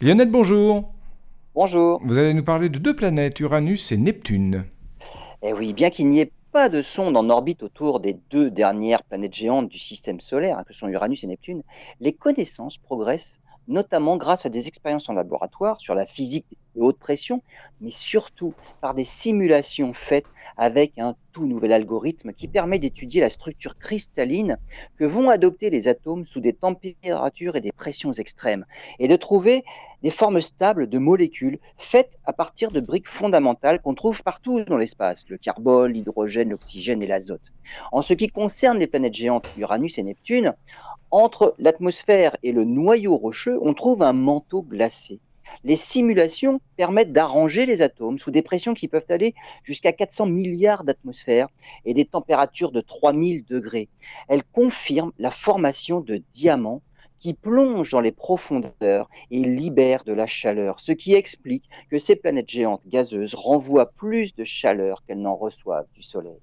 Lionel, bonjour. Bonjour. Vous allez nous parler de deux planètes, Uranus et Neptune. Eh oui, bien qu'il n'y ait pas de sonde en orbite autour des deux dernières planètes géantes du système solaire, hein, que sont Uranus et Neptune, les connaissances progressent notamment grâce à des expériences en laboratoire sur la physique des hautes pressions, mais surtout par des simulations faites avec un tout nouvel algorithme qui permet d'étudier la structure cristalline que vont adopter les atomes sous des températures et des pressions extrêmes, et de trouver des formes stables de molécules faites à partir de briques fondamentales qu'on trouve partout dans l'espace, le carbone, l'hydrogène, l'oxygène et l'azote. En ce qui concerne les planètes géantes Uranus et Neptune, entre l'atmosphère et le noyau rocheux, on trouve un manteau glacé. Les simulations permettent d'arranger les atomes sous des pressions qui peuvent aller jusqu'à 400 milliards d'atmosphères et des températures de 3000 degrés. Elles confirment la formation de diamants qui plongent dans les profondeurs et libèrent de la chaleur, ce qui explique que ces planètes géantes gazeuses renvoient plus de chaleur qu'elles n'en reçoivent du Soleil.